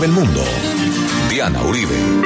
del mundo. Diana Uribe.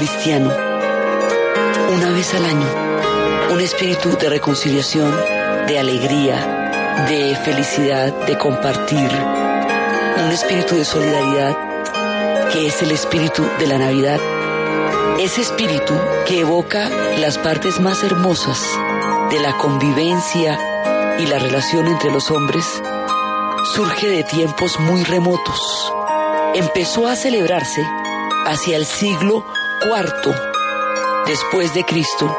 Cristiano una vez al año. Un espíritu de reconciliación, de alegría, de felicidad, de compartir. Un espíritu de solidaridad que es el espíritu de la Navidad. Ese espíritu que evoca las partes más hermosas de la convivencia y la relación entre los hombres surge de tiempos muy remotos. Empezó a celebrarse hacia el siglo IV después de Cristo,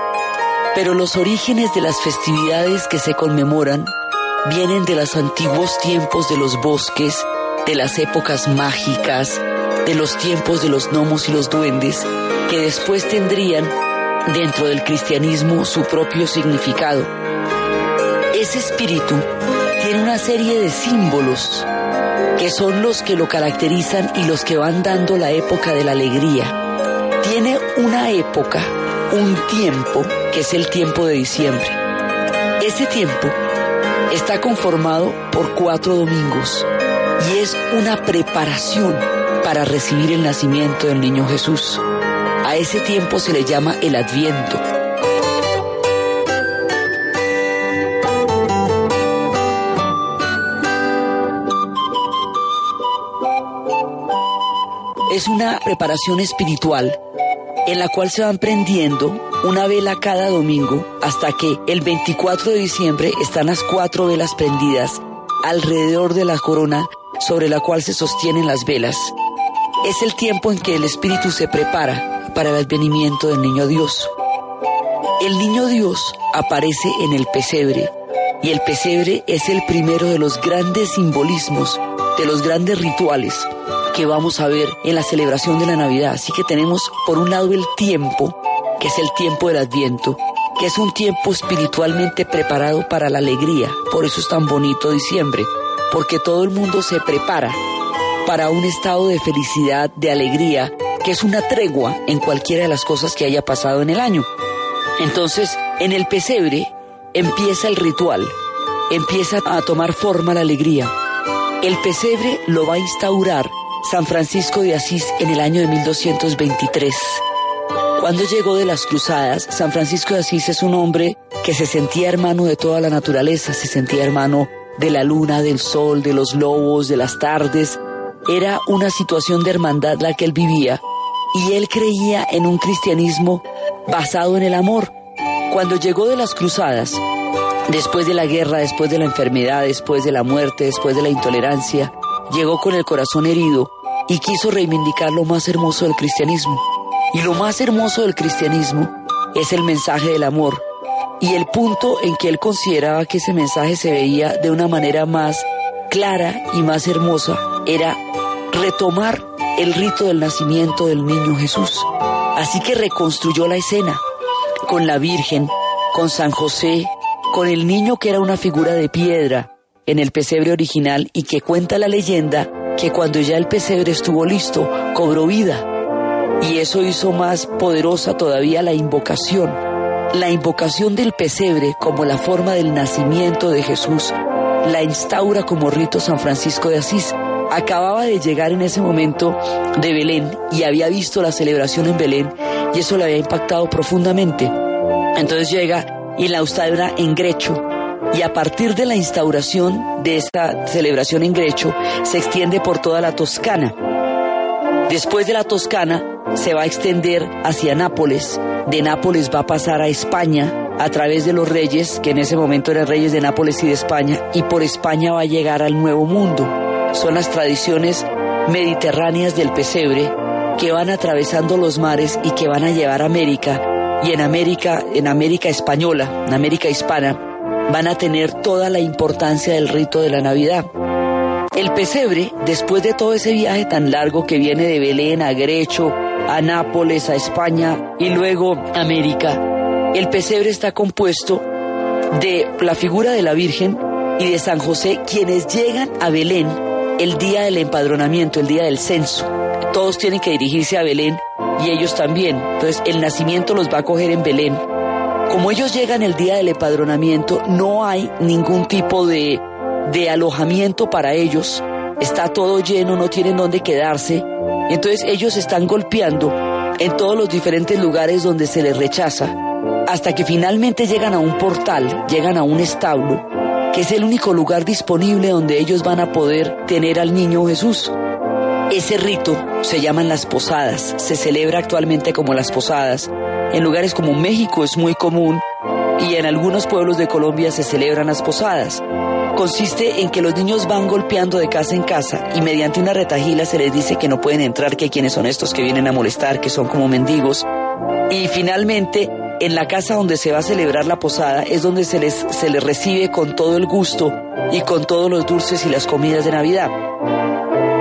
pero los orígenes de las festividades que se conmemoran vienen de los antiguos tiempos de los bosques, de las épocas mágicas, de los tiempos de los gnomos y los duendes, que después tendrían dentro del cristianismo su propio significado. Ese espíritu tiene una serie de símbolos que son los que lo caracterizan y los que van dando la época de la alegría. Una época, un tiempo, que es el tiempo de diciembre. Ese tiempo está conformado por cuatro domingos y es una preparación para recibir el nacimiento del niño Jesús. A ese tiempo se le llama el adviento es una preparación espiritual en la cual se van prendiendo una vela cada domingo hasta que el 24 de diciembre están las cuatro velas prendidas alrededor de la corona sobre la cual se sostienen las velas. Es el tiempo en que el Espíritu se prepara para el advenimiento del niño Dios. El niño Dios aparece en el pesebre y el pesebre es el primero de los grandes simbolismos, de los grandes rituales que vamos a ver en la celebración de la Navidad. Así que tenemos por un lado el tiempo, que es el tiempo del Adviento, que es un tiempo espiritualmente preparado para la alegría. Por eso es tan bonito diciembre, porque todo el mundo se prepara para un estado de felicidad, de alegría, que es una tregua en cualquiera de las cosas que haya pasado en el año. Entonces, en el pesebre empieza el ritual, empieza a tomar forma la alegría. El pesebre lo va a instaurar San Francisco de Asís en el año de 1223. Cuando llegó de las cruzadas, San Francisco de Asís es un hombre que se sentía hermano de toda la naturaleza, se sentía hermano de la luna, del sol, de los lobos, de las tardes. Era una situación de hermandad la que él vivía y él creía en un cristianismo basado en el amor. Cuando llegó de las cruzadas, después de la guerra, después de la enfermedad, después de la muerte, después de la intolerancia, llegó con el corazón herido y quiso reivindicar lo más hermoso del cristianismo. Y lo más hermoso del cristianismo es el mensaje del amor. Y el punto en que él consideraba que ese mensaje se veía de una manera más clara y más hermosa era retomar el rito del nacimiento del niño Jesús. Así que reconstruyó la escena con la Virgen, con San José, con el niño que era una figura de piedra, en el pesebre original y que cuenta la leyenda que cuando ya el pesebre estuvo listo, cobró vida. Y eso hizo más poderosa todavía la invocación. La invocación del pesebre como la forma del nacimiento de Jesús la instaura como rito San Francisco de Asís. Acababa de llegar en ese momento de Belén y había visto la celebración en Belén y eso le había impactado profundamente. Entonces llega y la instaura en Grecho y a partir de la instauración de esta celebración en Grecho se extiende por toda la Toscana. Después de la Toscana se va a extender hacia Nápoles, de Nápoles va a pasar a España a través de los reyes, que en ese momento eran reyes de Nápoles y de España, y por España va a llegar al Nuevo Mundo. Son las tradiciones mediterráneas del pesebre que van atravesando los mares y que van a llevar a América. Y en América, en América española, en América hispana, van a tener toda la importancia del rito de la Navidad. El pesebre, después de todo ese viaje tan largo que viene de Belén a Grecho, a Nápoles, a España y luego América, el pesebre está compuesto de la figura de la Virgen y de San José, quienes llegan a Belén el día del empadronamiento, el día del censo. Todos tienen que dirigirse a Belén y ellos también. Entonces el nacimiento los va a coger en Belén. Como ellos llegan el día del empadronamiento, no hay ningún tipo de, de alojamiento para ellos. Está todo lleno, no tienen dónde quedarse. Entonces ellos están golpeando en todos los diferentes lugares donde se les rechaza, hasta que finalmente llegan a un portal, llegan a un establo, que es el único lugar disponible donde ellos van a poder tener al niño Jesús. Ese rito se llaman las posadas, se celebra actualmente como las posadas. En lugares como México es muy común y en algunos pueblos de Colombia se celebran las posadas. Consiste en que los niños van golpeando de casa en casa y mediante una retajila se les dice que no pueden entrar, que quienes son estos que vienen a molestar, que son como mendigos. Y finalmente en la casa donde se va a celebrar la posada es donde se les, se les recibe con todo el gusto y con todos los dulces y las comidas de Navidad.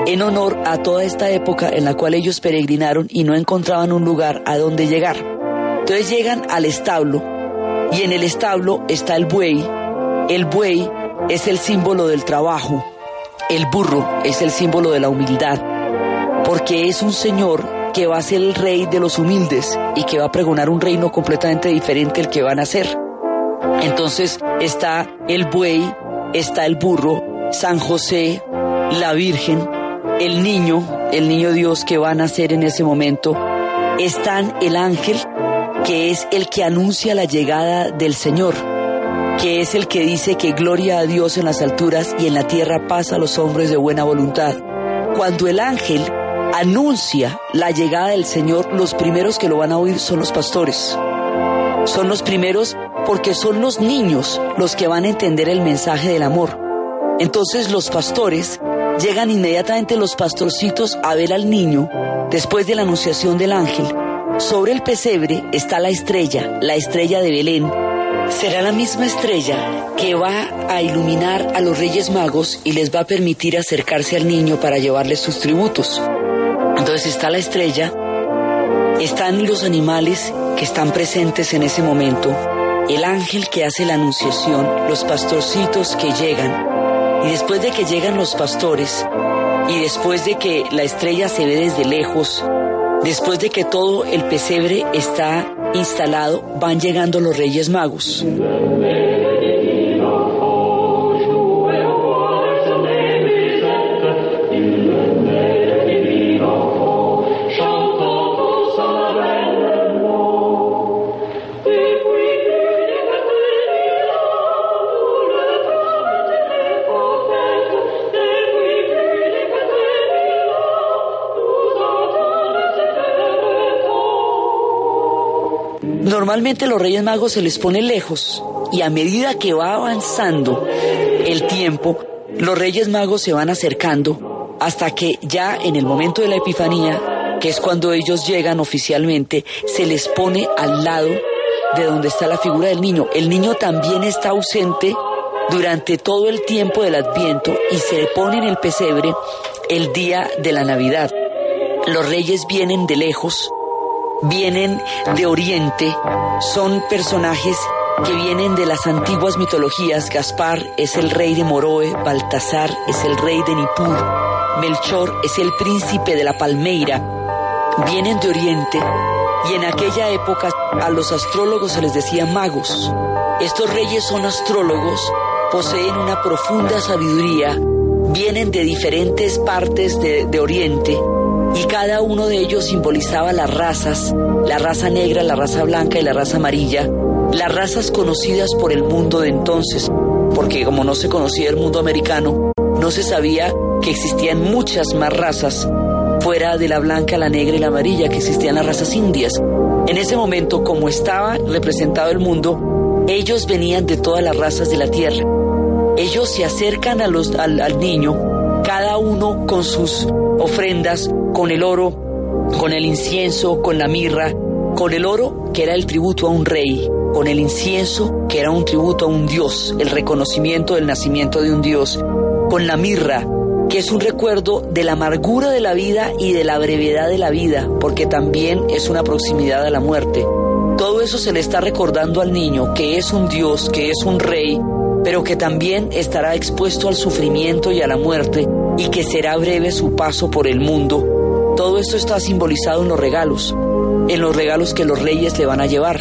En honor a toda esta época en la cual ellos peregrinaron y no encontraban un lugar a donde llegar. Entonces llegan al establo y en el establo está el buey. El buey es el símbolo del trabajo. El burro es el símbolo de la humildad. Porque es un señor que va a ser el rey de los humildes y que va a pregonar un reino completamente diferente al que van a ser. Entonces está el buey, está el burro, San José, la Virgen, el niño, el niño Dios que va a nacer en ese momento, están el ángel, que es el que anuncia la llegada del Señor, que es el que dice que gloria a Dios en las alturas y en la tierra paz a los hombres de buena voluntad. Cuando el ángel anuncia la llegada del Señor, los primeros que lo van a oír son los pastores. Son los primeros porque son los niños los que van a entender el mensaje del amor. Entonces los pastores llegan inmediatamente los pastorcitos a ver al niño después de la anunciación del ángel. Sobre el pesebre está la estrella, la estrella de Belén. Será la misma estrella que va a iluminar a los reyes magos y les va a permitir acercarse al niño para llevarles sus tributos. Entonces está la estrella, están los animales que están presentes en ese momento, el ángel que hace la anunciación, los pastorcitos que llegan, y después de que llegan los pastores, y después de que la estrella se ve desde lejos, después de que todo el pesebre está instalado, van llegando los reyes magos. Normalmente los Reyes Magos se les pone lejos y a medida que va avanzando el tiempo, los Reyes Magos se van acercando hasta que ya en el momento de la Epifanía, que es cuando ellos llegan oficialmente, se les pone al lado de donde está la figura del niño. El niño también está ausente durante todo el tiempo del Adviento y se le pone en el pesebre el día de la Navidad. Los reyes vienen de lejos vienen de Oriente, son personajes que vienen de las antiguas mitologías. Gaspar es el rey de Moroe, Baltasar es el rey de Nippur, Melchor es el príncipe de la Palmeira. Vienen de Oriente y en aquella época a los astrólogos se les decía magos. Estos reyes son astrólogos, poseen una profunda sabiduría, vienen de diferentes partes de, de Oriente y cada uno de ellos simbolizaba las razas, la raza negra, la raza blanca y la raza amarilla, las razas conocidas por el mundo de entonces, porque como no se conocía el mundo americano, no se sabía que existían muchas más razas fuera de la blanca, la negra y la amarilla que existían las razas indias. En ese momento, como estaba representado el mundo, ellos venían de todas las razas de la tierra. Ellos se acercan a los, al, al niño, cada uno con sus ofrendas, con el oro, con el incienso, con la mirra, con el oro, que era el tributo a un rey, con el incienso, que era un tributo a un dios, el reconocimiento del nacimiento de un dios, con la mirra, que es un recuerdo de la amargura de la vida y de la brevedad de la vida, porque también es una proximidad a la muerte. Todo eso se le está recordando al niño, que es un dios, que es un rey, pero que también estará expuesto al sufrimiento y a la muerte, y que será breve su paso por el mundo. Todo esto está simbolizado en los regalos, en los regalos que los reyes le van a llevar.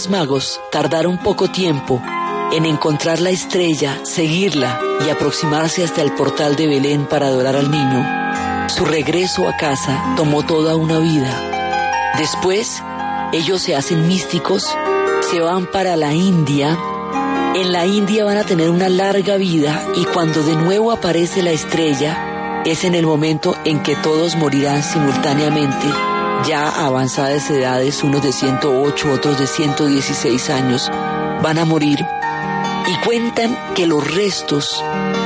Reyes Magos tardaron poco tiempo en encontrar la estrella, seguirla y aproximarse hasta el portal de Belén para adorar al niño, su regreso a casa tomó toda una vida. Después, ellos se hacen místicos, se van para la India, en la India van a tener una larga vida y cuando de nuevo aparece la estrella, es en el momento en que todos morirán simultáneamente ya avanzadas edades, unos de 108, otros de 116 años, van a morir y cuentan que los restos,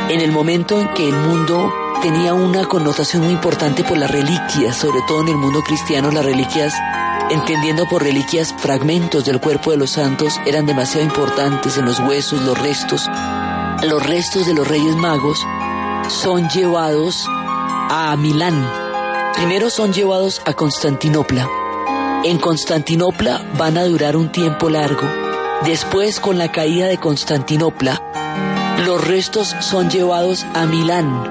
en el momento en que el mundo tenía una connotación muy importante por las reliquias, sobre todo en el mundo cristiano, las reliquias, entendiendo por reliquias fragmentos del cuerpo de los santos, eran demasiado importantes en los huesos, los restos. Los restos de los reyes magos son llevados a Milán, Primero son llevados a Constantinopla. En Constantinopla van a durar un tiempo largo. Después, con la caída de Constantinopla, los restos son llevados a Milán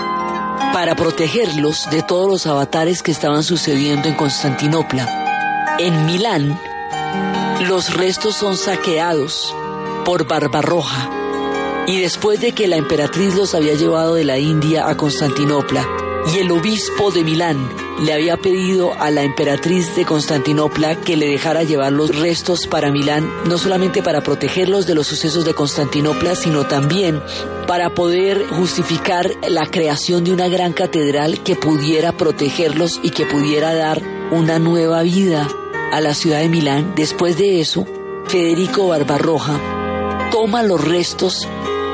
para protegerlos de todos los avatares que estaban sucediendo en Constantinopla. En Milán, los restos son saqueados por Barbarroja y después de que la emperatriz los había llevado de la India a Constantinopla, y el obispo de Milán le había pedido a la emperatriz de Constantinopla que le dejara llevar los restos para Milán, no solamente para protegerlos de los sucesos de Constantinopla, sino también para poder justificar la creación de una gran catedral que pudiera protegerlos y que pudiera dar una nueva vida a la ciudad de Milán. Después de eso, Federico Barbarroja toma los restos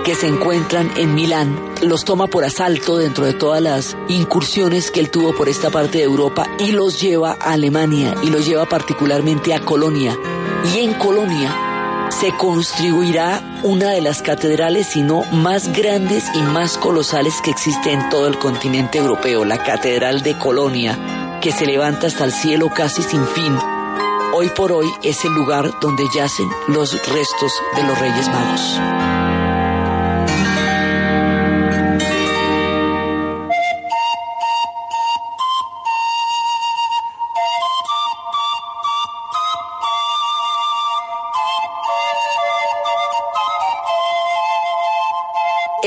que se encuentran en Milán, los toma por asalto dentro de todas las incursiones que él tuvo por esta parte de Europa y los lleva a Alemania y los lleva particularmente a Colonia. Y en Colonia se construirá una de las catedrales, si no más grandes y más colosales que existe en todo el continente europeo, la Catedral de Colonia, que se levanta hasta el cielo casi sin fin. Hoy por hoy es el lugar donde yacen los restos de los Reyes Magos.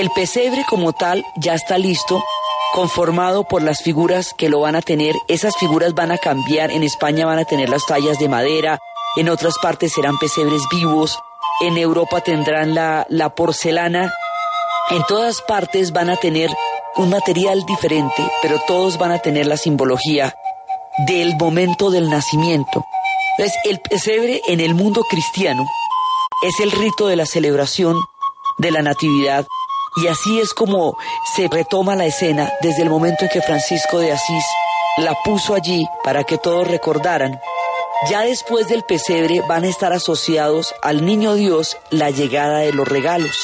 El pesebre como tal ya está listo, conformado por las figuras que lo van a tener. Esas figuras van a cambiar. En España van a tener las tallas de madera, en otras partes serán pesebres vivos, en Europa tendrán la, la porcelana. En todas partes van a tener un material diferente, pero todos van a tener la simbología del momento del nacimiento. Entonces, el pesebre en el mundo cristiano es el rito de la celebración de la natividad Y así es como se retoma la escena desde el momento en que Francisco de Asís la puso allí para que todos recordaran. Ya después del pesebre van a estar asociados al niño Dios la llegada de los regalos.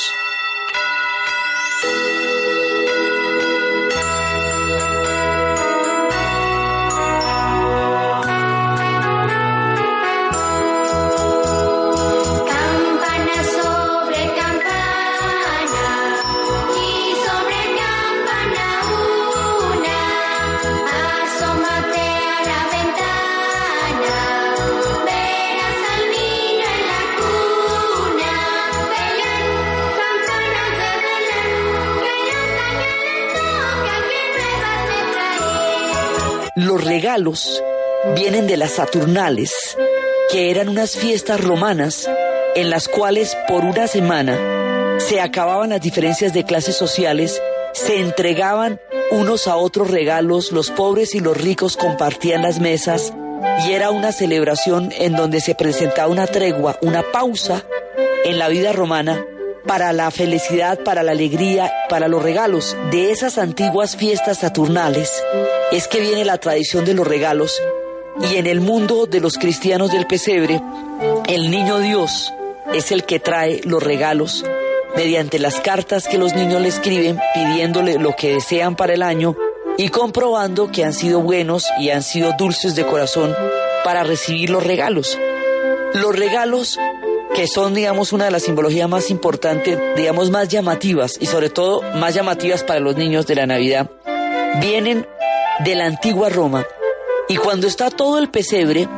Los regalos vienen de las Saturnales, que eran unas fiestas romanas en las cuales por una semana se acababan las diferencias de clases sociales, se entregaban unos a otros regalos, los pobres y los ricos compartían las mesas y era una celebración en donde se presentaba una tregua, una pausa en la vida romana para la felicidad, para la alegría, para los regalos de esas antiguas fiestas saturnales, es que viene la tradición de los regalos y en el mundo de los cristianos del pesebre, el niño Dios es el que trae los regalos mediante las cartas que los niños le escriben pidiéndole lo que desean para el año y comprobando que han sido buenos y han sido dulces de corazón para recibir los regalos. Los regalos que son, digamos, una de las simbologías más importantes, digamos, más llamativas y sobre todo más llamativas para los niños de la Navidad, vienen de la antigua Roma. Y cuando está todo el pesebre,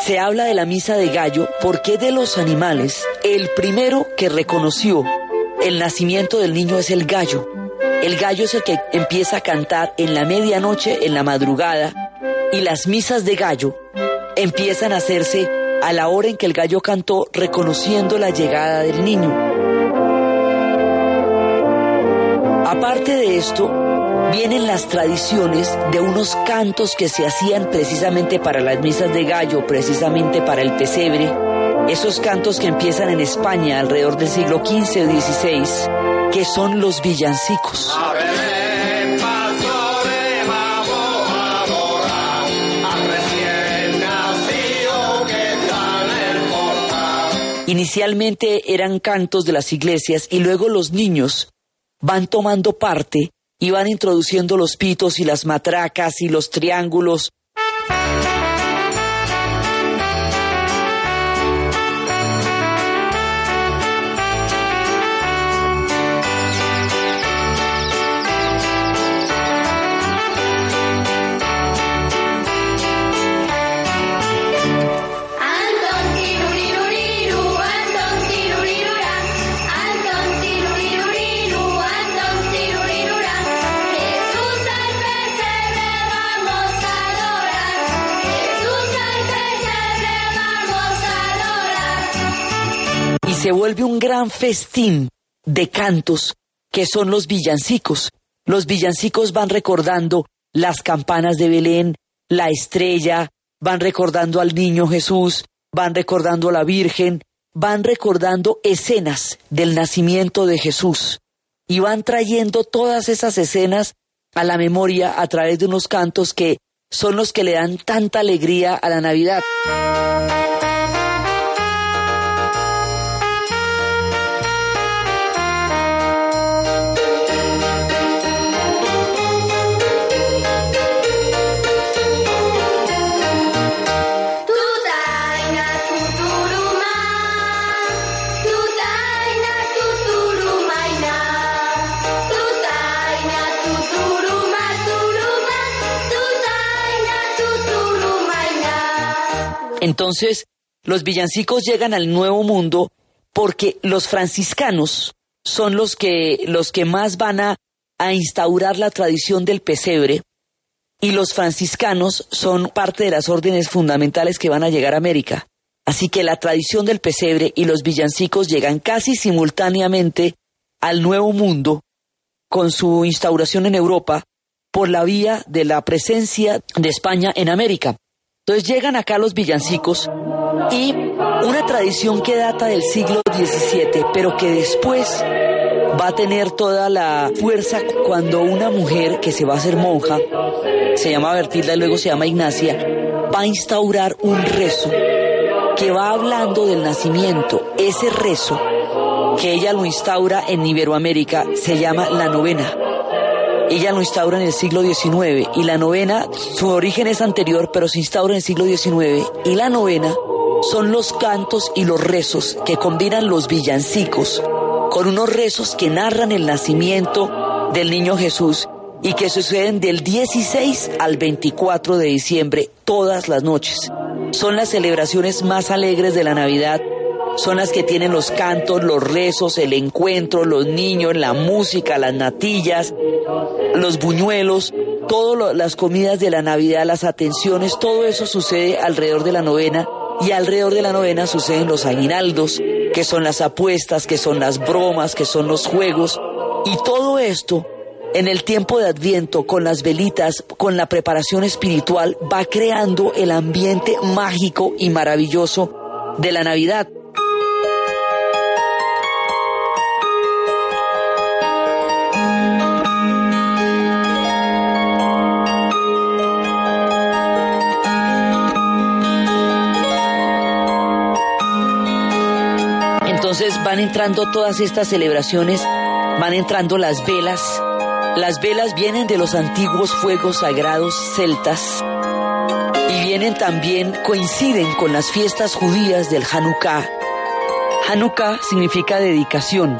se habla de la misa de gallo porque de los animales, el primero que reconoció el nacimiento del niño es el gallo. El gallo es el que empieza a cantar en la medianoche, en la madrugada, y las misas de gallo empiezan a hacerse a la hora en que el gallo cantó reconociendo la llegada del niño. Aparte de esto, vienen las tradiciones de unos cantos que se hacían precisamente para las misas de gallo, precisamente para el pesebre, esos cantos que empiezan en España alrededor del siglo XV o XVI, que son los villancicos. Inicialmente eran cantos de las iglesias y luego los niños van tomando parte y van introduciendo los pitos y las matracas y los triángulos se vuelve un gran festín de cantos que son los villancicos. Los villancicos van recordando las campanas de Belén, la estrella, van recordando al niño Jesús, van recordando a la Virgen, van recordando escenas del nacimiento de Jesús y van trayendo todas esas escenas a la memoria a través de unos cantos que son los que le dan tanta alegría a la Navidad. Entonces, los villancicos llegan al Nuevo Mundo porque los franciscanos son los que, los que más van a, a instaurar la tradición del pesebre y los franciscanos son parte de las órdenes fundamentales que van a llegar a América. Así que la tradición del pesebre y los villancicos llegan casi simultáneamente al Nuevo Mundo con su instauración en Europa por la vía de la presencia de España en América. Entonces llegan acá los villancicos y una tradición que data del siglo XVII, pero que después va a tener toda la fuerza cuando una mujer que se va a hacer monja, se llama Bertilda y luego se llama Ignacia, va a instaurar un rezo que va hablando del nacimiento. Ese rezo que ella lo instaura en Iberoamérica se llama la novena. Ella lo instaura en el siglo XIX y la novena, su origen es anterior, pero se instaura en el siglo XIX y la novena son los cantos y los rezos que combinan los villancicos con unos rezos que narran el nacimiento del niño Jesús y que suceden del 16 al 24 de diciembre todas las noches. Son las celebraciones más alegres de la Navidad son las que tienen los cantos, los rezos, el encuentro, los niños, la música, las natillas, los buñuelos, todas las comidas de la Navidad, las atenciones, todo eso sucede alrededor de la novena y alrededor de la novena suceden los aguinaldos, que son las apuestas, que son las bromas, que son los juegos y todo esto en el tiempo de Adviento, con las velitas, con la preparación espiritual, va creando el ambiente mágico y maravilloso de la Navidad. Van entrando todas estas celebraciones, van entrando las velas. Las velas vienen de los antiguos fuegos sagrados celtas y vienen también, coinciden con las fiestas judías del Hanukkah. Hanukkah significa dedicación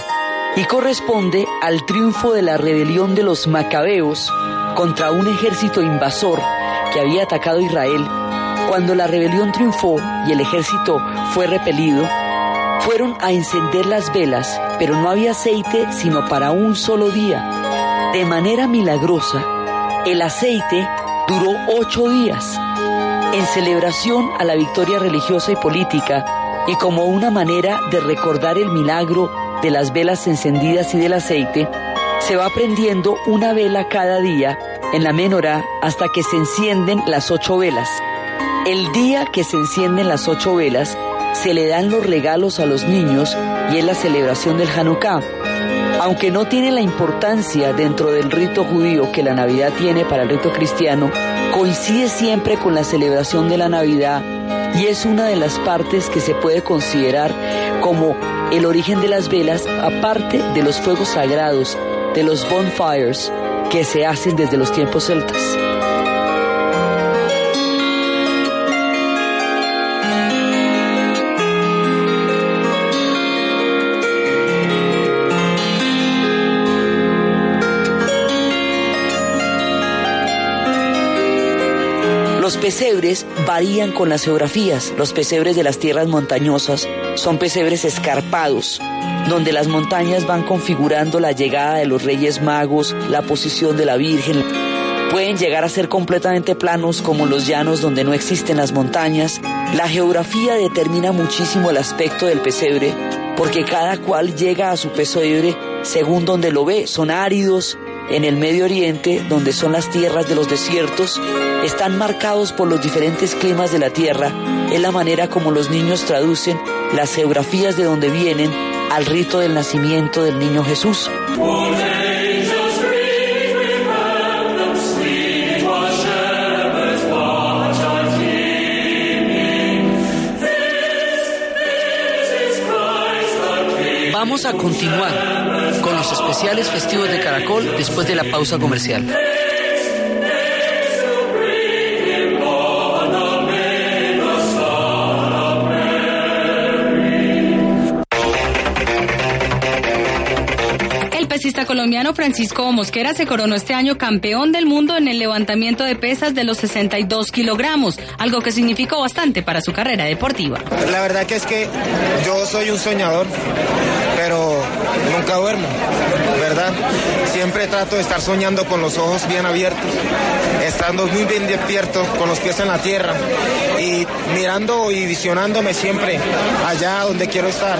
y corresponde al triunfo de la rebelión de los macabeos contra un ejército invasor que había atacado Israel. Cuando la rebelión triunfó y el ejército fue repelido, fueron a encender las velas, pero no había aceite sino para un solo día. De manera milagrosa, el aceite duró ocho días, en celebración a la victoria religiosa y política y como una manera de recordar el milagro de las velas encendidas y del aceite, se va prendiendo una vela cada día en la menorá hasta que se encienden las ocho velas. El día que se encienden las ocho velas, se le dan los regalos a los niños y es la celebración del Hanukkah. Aunque no tiene la importancia dentro del rito judío que la Navidad tiene para el rito cristiano, coincide siempre con la celebración de la Navidad y es una de las partes que se puede considerar como el origen de las velas, aparte de los fuegos sagrados, de los bonfires que se hacen desde los tiempos celtas. Pesebres varían con las geografías. Los pesebres de las tierras montañosas son pesebres escarpados, donde las montañas van configurando la llegada de los reyes magos, la posición de la Virgen. Pueden llegar a ser completamente planos como los llanos donde no existen las montañas. La geografía determina muchísimo el aspecto del pesebre, porque cada cual llega a su pesebre según donde lo ve. Son áridos, en el Medio Oriente, donde son las tierras de los desiertos, están marcados por los diferentes climas de la tierra. Es la manera como los niños traducen las geografías de donde vienen al rito del nacimiento del niño Jesús. Vamos a continuar con los especiales festivos de Caracol después de la pausa comercial. El pesista colombiano Francisco Mosquera se coronó este año campeón del mundo en el levantamiento de pesas de los 62 kilogramos, algo que significó bastante para su carrera deportiva. La verdad que es que yo soy un soñador, pero nunca duermo, ¿verdad? Siempre trato de estar soñando con los ojos bien abiertos, estando muy bien despierto, con los pies en la tierra y mirando y visionándome siempre allá donde quiero estar.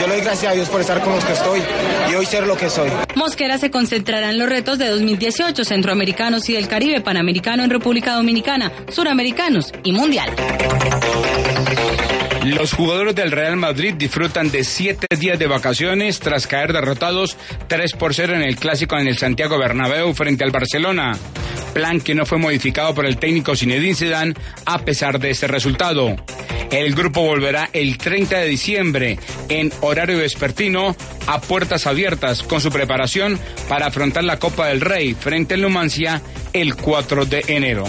Yo le doy gracias a Dios por estar con los que estoy y hoy ser lo que soy. Mosquera se concentrará en los retos de 2018, centroamericanos y del Caribe, panamericano en República Dominicana, suramericanos y mundial. Los jugadores del Real Madrid disfrutan de siete días de vacaciones tras caer derrotados 3 por 0 en el clásico en el Santiago Bernabéu frente al Barcelona. Plan que no fue modificado por el técnico Zinedine Zidane a pesar de este resultado. El grupo volverá el 30 de diciembre en horario vespertino a puertas abiertas con su preparación para afrontar la Copa del Rey frente al Numancia el 4 de enero.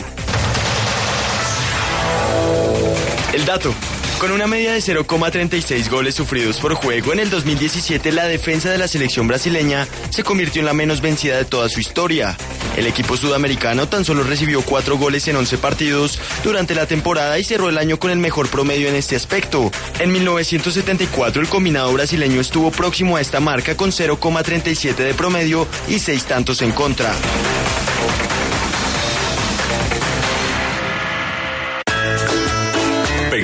El dato. Con una media de 0,36 goles sufridos por juego en el 2017, la defensa de la selección brasileña se convirtió en la menos vencida de toda su historia. El equipo sudamericano tan solo recibió 4 goles en 11 partidos durante la temporada y cerró el año con el mejor promedio en este aspecto. En 1974 el combinado brasileño estuvo próximo a esta marca con 0,37 de promedio y 6 tantos en contra.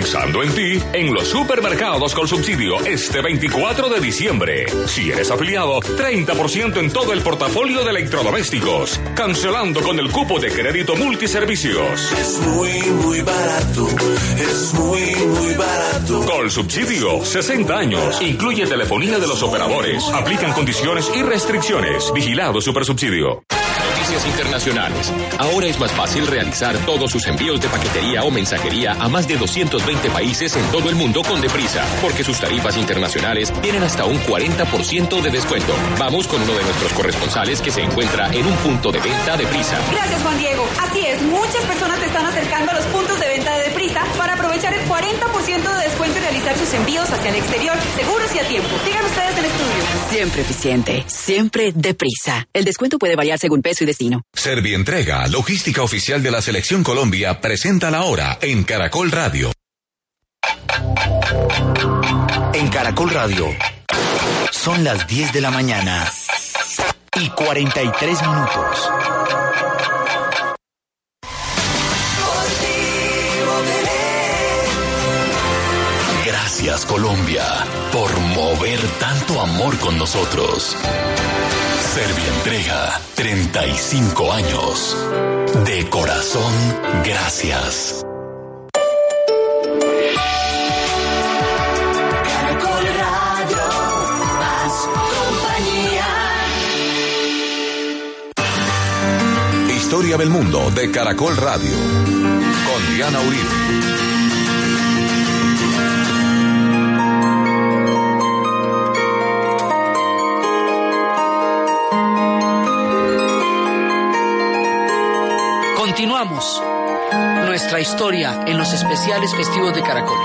Pensando en ti, en los supermercados con subsidio este 24 de diciembre. Si eres afiliado, 30% en todo el portafolio de electrodomésticos. Cancelando con el cupo de crédito multiservicios. Es muy, muy barato. Es muy, muy barato. Con subsidio, 60 años. Incluye telefonía de los operadores. Aplican condiciones y restricciones. Vigilado Supersubsidio. Internacionales. Ahora es más fácil realizar todos sus envíos de paquetería o mensajería a más de 220 países en todo el mundo con Deprisa, porque sus tarifas internacionales tienen hasta un 40% de descuento. Vamos con uno de nuestros corresponsales que se encuentra en un punto de venta Deprisa. Gracias, Juan Diego. Así es, muchas personas se están acercando a los puntos de venta de Deprisa para aprovechar el 40% de descuento realizar sus envíos hacia el exterior, seguros y a tiempo. Sigan ustedes en estudio. Siempre eficiente, siempre deprisa. El descuento puede variar según peso y destino. Servientrega, logística oficial de la Selección Colombia, presenta la hora en Caracol Radio. En Caracol Radio son las 10 de la mañana y 43 minutos. Gracias Colombia por mover tanto amor con nosotros. Servientrega, 35 años. De corazón, gracias. Caracol Radio, más compañía. Historia del mundo de Caracol Radio. Con Diana Uribe. Nuestra historia en los especiales festivos de Caracol.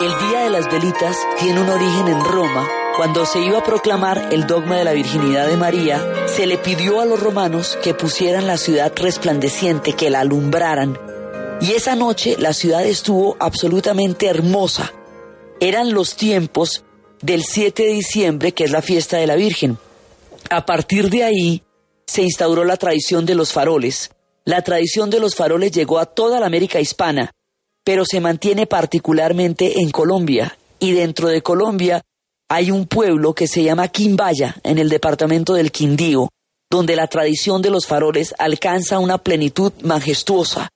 El Día de las Velitas tiene un origen en Roma. Cuando se iba a proclamar el dogma de la virginidad de María, se le pidió a los romanos que pusieran la ciudad resplandeciente, que la alumbraran. Y esa noche la ciudad estuvo absolutamente hermosa. Eran los tiempos del 7 de diciembre, que es la fiesta de la Virgen. A partir de ahí se instauró la tradición de los faroles. La tradición de los faroles llegó a toda la América hispana, pero se mantiene particularmente en Colombia. Y dentro de Colombia hay un pueblo que se llama Quimbaya, en el departamento del Quindío, donde la tradición de los faroles alcanza una plenitud majestuosa.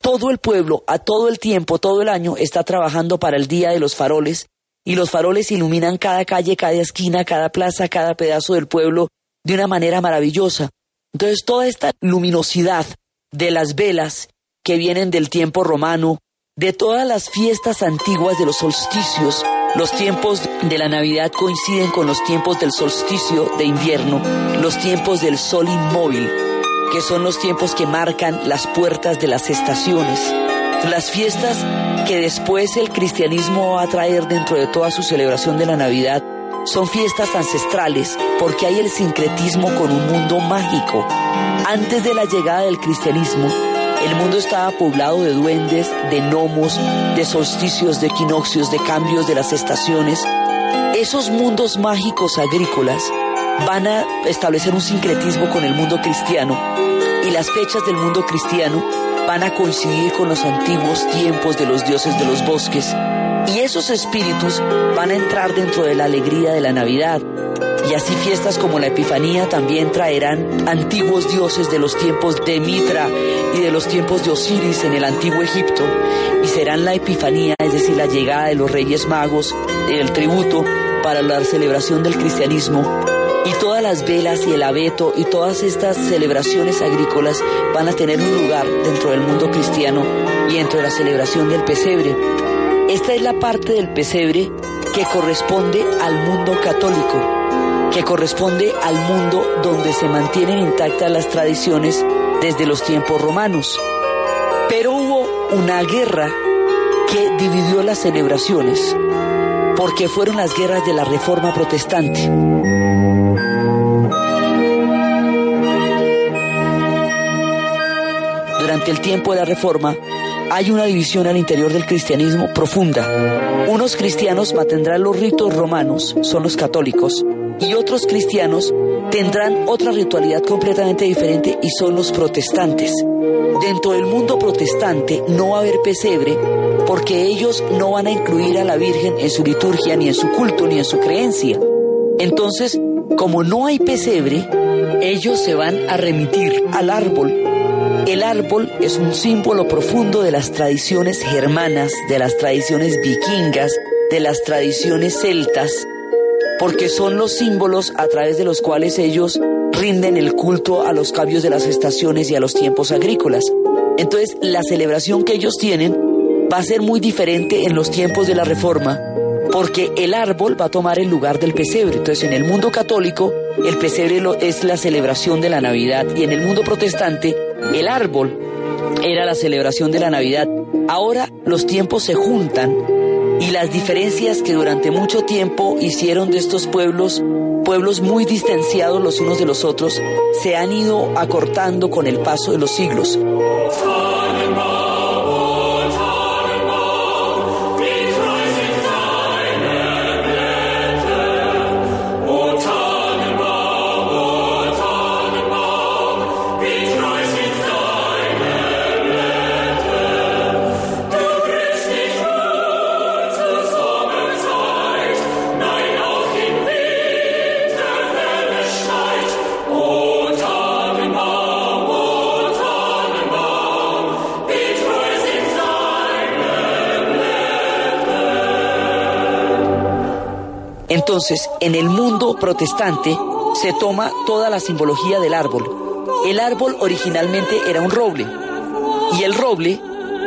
Todo el pueblo, a todo el tiempo, todo el año, está trabajando para el Día de los Faroles, y los faroles iluminan cada calle, cada esquina, cada plaza, cada pedazo del pueblo de una manera maravillosa. Entonces toda esta luminosidad de las velas que vienen del tiempo romano, de todas las fiestas antiguas de los solsticios, los tiempos de la Navidad coinciden con los tiempos del solsticio de invierno, los tiempos del sol inmóvil, que son los tiempos que marcan las puertas de las estaciones. Las fiestas que después el cristianismo va a traer dentro de toda su celebración de la Navidad son fiestas ancestrales porque hay el sincretismo con un mundo mágico. Antes de la llegada del cristianismo, el mundo estaba poblado de duendes, de gnomos, de solsticios, de equinoccios, de cambios de las estaciones. Esos mundos mágicos agrícolas van a establecer un sincretismo con el mundo cristiano y las fechas del mundo cristiano van a coincidir con los antiguos tiempos de los dioses de los bosques y esos espíritus van a entrar dentro de la alegría de la Navidad. Y así fiestas como la Epifanía también traerán antiguos dioses de los tiempos de Mitra y de los tiempos de Osiris en el antiguo Egipto. Y serán la Epifanía, es decir, la llegada de los reyes magos, el tributo para la celebración del cristianismo. Y todas las velas y el abeto y todas estas celebraciones agrícolas van a tener un lugar dentro del mundo cristiano y dentro de la celebración del pesebre. Esta es la parte del pesebre que corresponde al mundo católico, que corresponde al mundo donde se mantienen intactas las tradiciones desde los tiempos romanos. Pero hubo una guerra que dividió las celebraciones, porque fueron las guerras de la Reforma Protestante. El tiempo de la Reforma, hay una división al interior del cristianismo profunda. Unos cristianos mantendrán los ritos romanos, son los católicos, y otros cristianos tendrán otra ritualidad completamente diferente y son los protestantes. Dentro del mundo protestante no va a haber pesebre porque ellos no van a incluir a la Virgen en su liturgia, ni en su culto, ni en su creencia. Entonces, como no hay pesebre, ellos se van a remitir al árbol el árbol es un símbolo profundo de las tradiciones germanas, de las tradiciones vikingas, de las tradiciones celtas, porque son los símbolos a través de los cuales ellos rinden el culto a los cambios de las estaciones y a los tiempos agrícolas. Entonces, la celebración que ellos tienen va a ser muy diferente en los tiempos de la Reforma, porque el árbol va a tomar el lugar del pesebre. Entonces, en el mundo católico, el pesebre es la celebración de la Navidad y en el mundo protestante, el árbol era la celebración de la Navidad. Ahora los tiempos se juntan y las diferencias que durante mucho tiempo hicieron de estos pueblos pueblos muy distanciados los unos de los otros se han ido acortando con el paso de los siglos. Entonces, en el mundo protestante se toma toda la simbología del árbol. El árbol originalmente era un roble y el roble,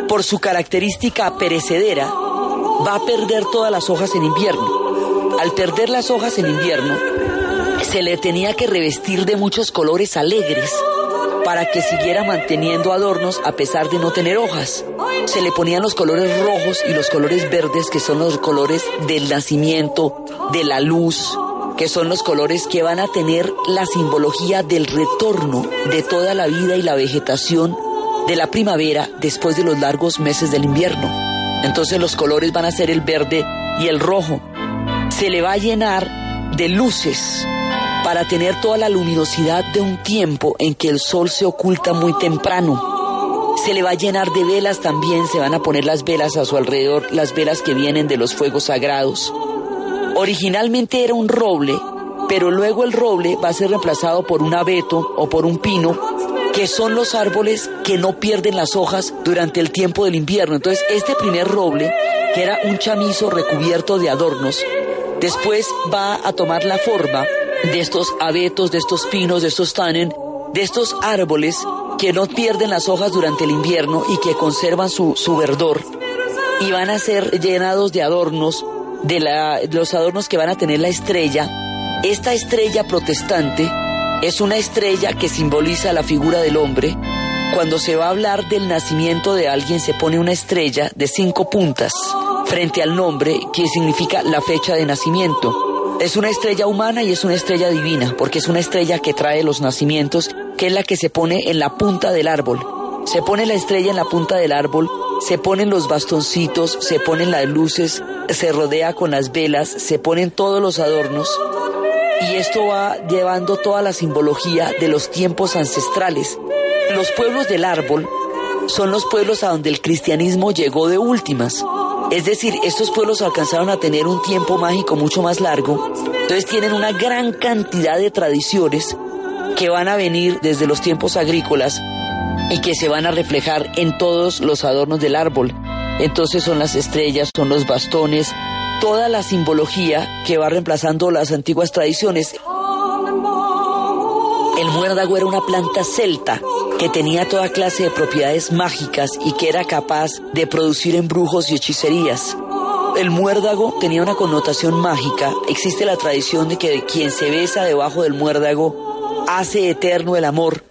por su característica perecedera, va a perder todas las hojas en invierno. Al perder las hojas en invierno, se le tenía que revestir de muchos colores alegres para que siguiera manteniendo adornos a pesar de no tener hojas. Se le ponían los colores rojos y los colores verdes, que son los colores del nacimiento, de la luz, que son los colores que van a tener la simbología del retorno de toda la vida y la vegetación de la primavera después de los largos meses del invierno. Entonces los colores van a ser el verde y el rojo. Se le va a llenar de luces para tener toda la luminosidad de un tiempo en que el sol se oculta muy temprano. Se le va a llenar de velas también, se van a poner las velas a su alrededor, las velas que vienen de los fuegos sagrados. Originalmente era un roble, pero luego el roble va a ser reemplazado por un abeto o por un pino, que son los árboles que no pierden las hojas durante el tiempo del invierno. Entonces, este primer roble, que era un chamizo recubierto de adornos, después va a tomar la forma de estos abetos, de estos pinos, de estos tanen, de estos árboles que no pierden las hojas durante el invierno y que conservan su, su verdor y van a ser llenados de adornos, de, la, los adornos que van a tener la estrella. Esta estrella protestante es una estrella que simboliza la figura del hombre. Cuando se va a hablar del nacimiento de alguien se pone una estrella de cinco puntas frente al nombre que significa la fecha de nacimiento. Es una estrella humana y es una estrella divina, porque es una estrella que trae los nacimientos, que es la que se pone en la punta del árbol. Se pone la estrella en la punta del árbol, se ponen los bastoncitos, se ponen las luces, se rodea con las velas, se ponen todos los adornos y esto va llevando toda la simbología de los tiempos ancestrales. Los pueblos del árbol son los pueblos a donde el cristianismo llegó de últimas. Es decir, estos pueblos alcanzaron a tener un tiempo mágico mucho más largo, entonces tienen una gran cantidad de tradiciones que van a venir desde los tiempos agrícolas y que se van a reflejar en todos los adornos del árbol. Entonces son las estrellas, son los bastones, toda la simbología que va reemplazando las antiguas tradiciones. El muérdago era una planta celta que tenía toda clase de propiedades mágicas y que era capaz de producir embrujos y hechicerías. El muérdago tenía una connotación mágica. Existe la tradición de que quien se besa debajo del muérdago hace eterno el amor.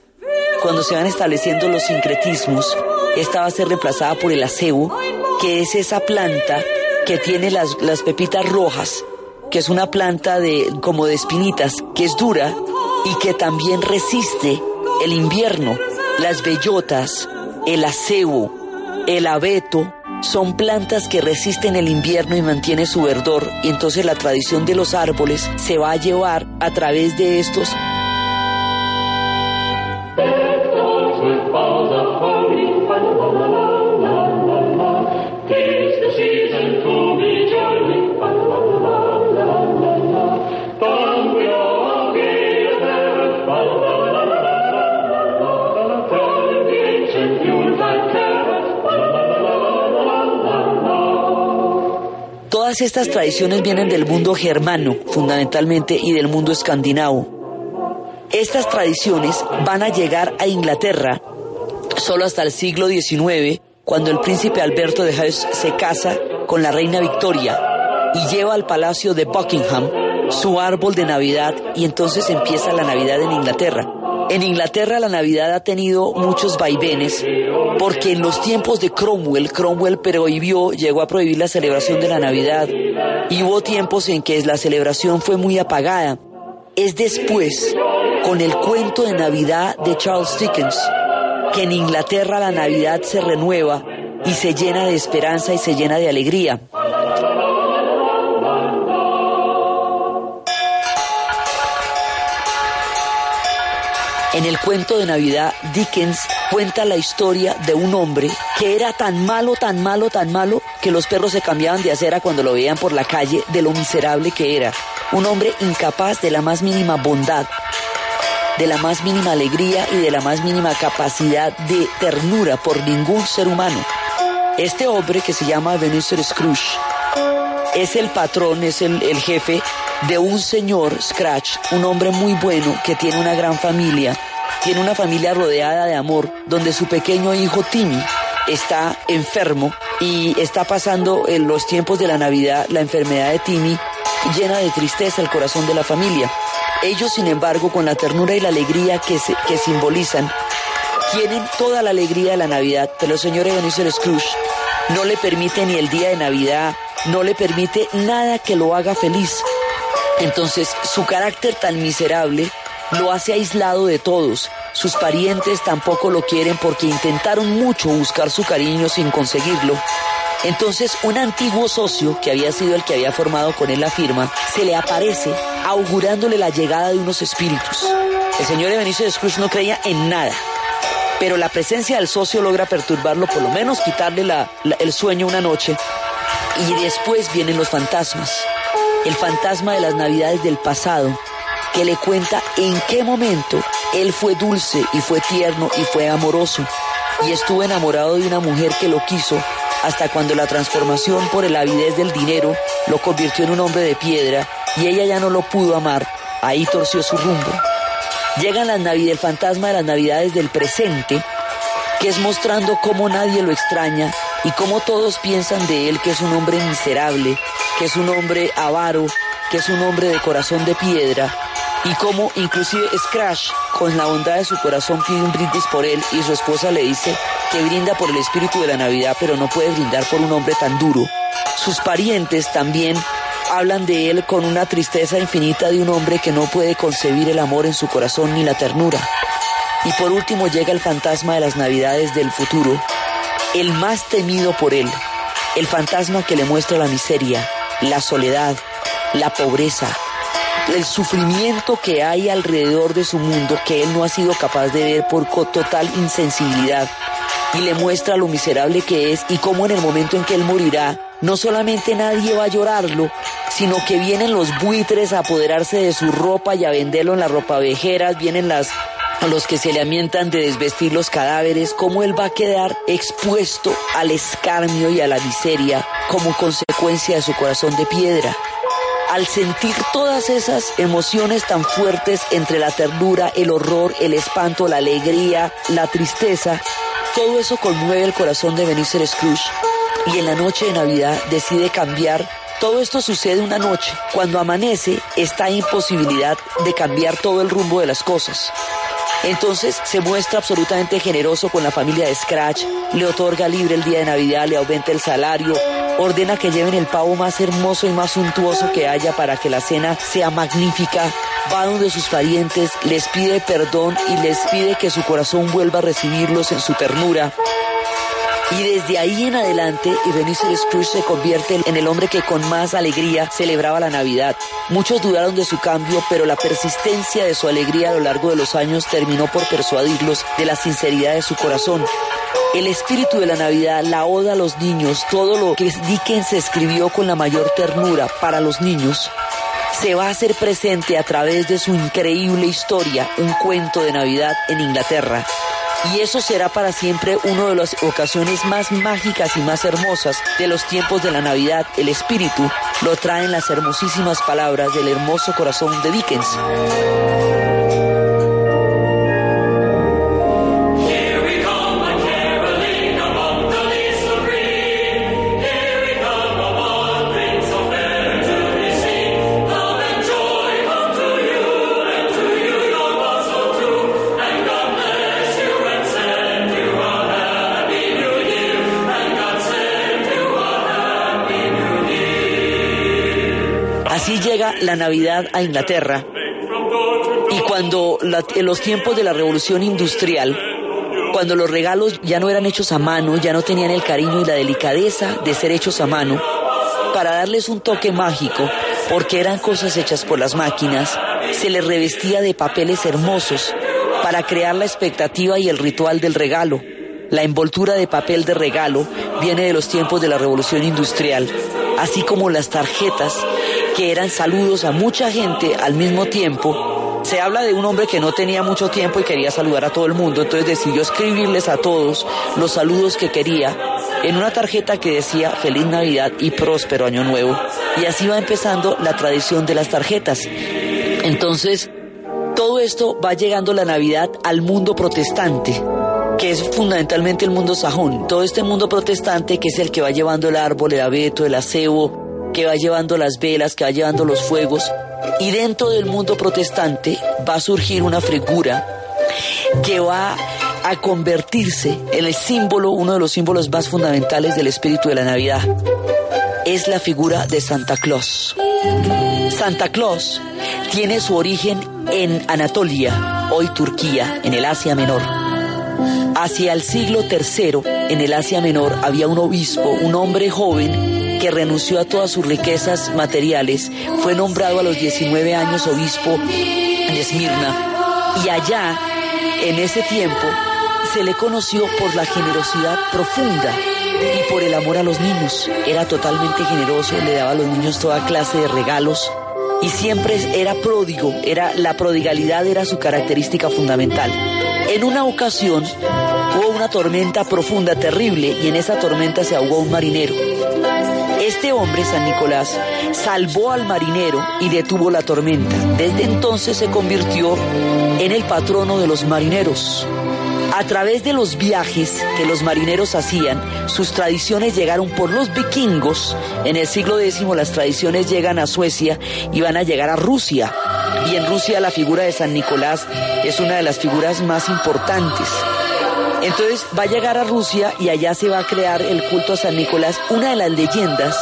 Cuando se van estableciendo los sincretismos, esta va a ser reemplazada por el acebo, que es esa planta que tiene las, las pepitas rojas, que es una planta de, como de espinitas, que es dura y que también resiste el invierno. Las bellotas, el acebo, el abeto, son plantas que resisten el invierno y mantienen su verdor y entonces la tradición de los árboles se va a llevar a través de estos Todas estas tradiciones vienen del mundo germano, fundamentalmente, y del mundo escandinavo. Estas tradiciones van a llegar a Inglaterra solo hasta el siglo XIX, cuando el príncipe Alberto de Hesse se casa con la reina Victoria y lleva al palacio de Buckingham su árbol de Navidad y entonces empieza la Navidad en Inglaterra. En Inglaterra la Navidad ha tenido muchos vaivenes porque en los tiempos de Cromwell, Cromwell prohibió, llegó a prohibir la celebración de la Navidad y hubo tiempos en que la celebración fue muy apagada. Es después, con el cuento de Navidad de Charles Dickens, que en Inglaterra la Navidad se renueva y se llena de esperanza y se llena de alegría. En el cuento de Navidad, Dickens cuenta la historia de un hombre que era tan malo, tan malo, tan malo, que los perros se cambiaban de acera cuando lo veían por la calle de lo miserable que era. Un hombre incapaz de la más mínima bondad, de la más mínima alegría y de la más mínima capacidad de ternura por ningún ser humano. Este hombre que se llama Ebenezer Scrooge es el patrón, es el, el jefe de un señor Scratch, un hombre muy bueno que tiene una gran familia, tiene una familia rodeada de amor, donde su pequeño hijo Timmy está enfermo y está pasando en los tiempos de la Navidad la enfermedad de Timmy llena de tristeza el corazón de la familia. Ellos, sin embargo, con la ternura y la alegría que, se, que simbolizan, tienen toda la alegría de la Navidad, pero el señor Ebenezer Scrooge no le permite ni el día de Navidad, no le permite nada que lo haga feliz. Entonces, su carácter tan miserable lo hace aislado de todos. Sus parientes tampoco lo quieren porque intentaron mucho buscar su cariño sin conseguirlo. Entonces, un antiguo socio, que había sido el que había formado con él la firma, se le aparece augurándole la llegada de unos espíritus. El señor Ebenezer Scrooge no creía en nada, pero la presencia del socio logra perturbarlo, por lo menos quitarle la, el sueño una noche. Y después vienen los fantasmas. El fantasma de las navidades del pasado, que le cuenta en qué momento él fue dulce y fue tierno y fue amoroso y estuvo enamorado de una mujer que lo quiso hasta cuando la transformación por el avidez del dinero lo convirtió en un hombre de piedra y ella ya no lo pudo amar, ahí torció su rumbo. Llegan las navidades, el fantasma de las navidades del presente, que es mostrando cómo nadie lo extraña y cómo todos piensan de él que es un hombre miserable, que es un hombre avaro, que es un hombre de corazón de piedra y como inclusive Scratch, con la bondad de su corazón, pide un brindis por él y su esposa le dice que brinda por el espíritu de la Navidad, pero no puede brindar por un hombre tan duro. Sus parientes también hablan de él con una tristeza infinita de un hombre que no puede concebir el amor en su corazón ni la ternura. Y por último llega el fantasma de las Navidades del futuro, el más temido por él, el fantasma que le muestra la miseria, la soledad, la pobreza, el sufrimiento que hay alrededor de su mundo que él no ha sido capaz de ver por total insensibilidad. y le muestra lo miserable que es y cómo en el momento en que él morirá, no solamente nadie va a llorarlo, sino que vienen los buitres a apoderarse de su ropa y a venderlo en las ropavejeras, vienen las los que se le amientan de desvestir los cadáveres, cómo él va a quedar expuesto al escarnio y a la miseria como consecuencia de su corazón de piedra. Al sentir todas esas emociones tan fuertes entre la ternura, el horror, el espanto, la alegría, la tristeza, todo eso conmueve el corazón de Benicio Scrooge y en la noche de Navidad decide cambiar todo esto sucede una noche. Cuando amanece, está imposibilidad de cambiar todo el rumbo de las cosas. Entonces se muestra absolutamente generoso con la familia de Scratch, le otorga libre el día de Navidad, le aumenta el salario, ordena que lleven el pavo más hermoso y más suntuoso que haya para que la cena sea magnífica, va donde sus parientes, les pide perdón y les pide que su corazón vuelva a recibirlos en su ternura. Y desde ahí en adelante, Ebenezer Scrooge se convierte en el hombre que con más alegría celebraba la Navidad. Muchos dudaron de su cambio, pero la persistencia de su alegría a lo largo de los años terminó por persuadirlos de la sinceridad de su corazón. El espíritu de la Navidad, la oda a los niños, todo lo que Dickens escribió con la mayor ternura para los niños, se va a hacer presente a través de su increíble historia, un cuento de Navidad en Inglaterra. Y eso será para siempre una de las ocasiones más mágicas y más hermosas de los tiempos de la Navidad. El espíritu lo traen las hermosísimas palabras del hermoso corazón de Dickens. La Navidad a Inglaterra. Y cuando en los tiempos de la revolución industrial, cuando los regalos ya no eran hechos a mano, ya no tenían el cariño y la delicadeza de ser hechos a mano, para darles un toque mágico, porque eran cosas hechas por las máquinas, se les revestía de papeles hermosos para crear la expectativa y el ritual del regalo. La envoltura de papel de regalo viene de los tiempos de la revolución industrial, así como las tarjetas que eran saludos a mucha gente al mismo tiempo. Se habla de un hombre que no tenía mucho tiempo y quería saludar a todo el mundo, entonces decidió escribirles a todos los saludos que quería en una tarjeta que decía Feliz Navidad y Próspero Año Nuevo. Y así va empezando la tradición de las tarjetas. Entonces, todo esto va llegando la Navidad al mundo protestante que es fundamentalmente el mundo sajón. Todo este mundo protestante que es el que va llevando el árbol, el abeto, el acebo, que va llevando las velas, que va llevando los fuegos. Y dentro del mundo protestante va a surgir una figura que va a convertirse en el símbolo, uno de los símbolos más fundamentales del espíritu de la Navidad. Es la figura de Santa Claus. Santa Claus tiene su origen en Anatolia, hoy Turquía, en el Asia Menor. Hacia el siglo III, en el Asia Menor, había un obispo, un hombre joven que renunció a todas sus riquezas materiales, fue nombrado a los 19 años obispo de Esmirna y allá, en ese tiempo, se le conoció por la generosidad profunda y por el amor a los niños. Era totalmente generoso, le daba a los niños toda clase de regalos y siempre era pródigo, era la prodigalidad era su característica fundamental. En una ocasión hubo una tormenta profunda, terrible, y en esa tormenta se ahogó un marinero. Este hombre, San Nicolás, salvó al marinero y detuvo la tormenta. Desde entonces se convirtió en el patrono de los marineros. A través de los viajes que los marineros hacían, sus tradiciones llegaron por los vikingos. En el siglo X las tradiciones llegan a Suecia y van a llegar a Rusia. Y en Rusia la figura de San Nicolás es una de las figuras más importantes. Entonces va a llegar a Rusia y allá se va a crear el culto a San Nicolás, una de las leyendas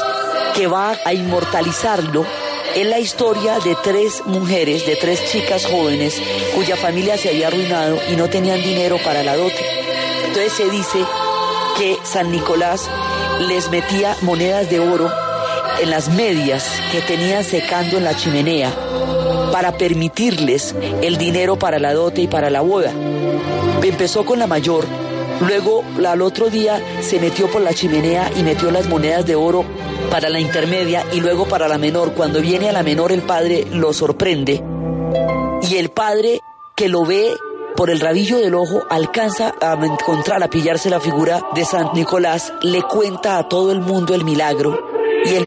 que va a inmortalizarlo es la historia de tres mujeres, de tres chicas jóvenes cuya familia se había arruinado y no tenían dinero para la dote. Entonces se dice que San Nicolás les metía monedas de oro en las medias que tenían secando en la chimenea para permitirles el dinero para la dote y para la boda. Empezó con la mayor Luego, al otro día, se metió por la chimenea y metió las monedas de oro para la intermedia y luego para la menor. Cuando viene a la menor, el padre lo sorprende. Y el padre que lo ve por el rabillo del ojo alcanza a encontrar, a pillarse la figura de San Nicolás, le cuenta a todo el mundo el milagro y el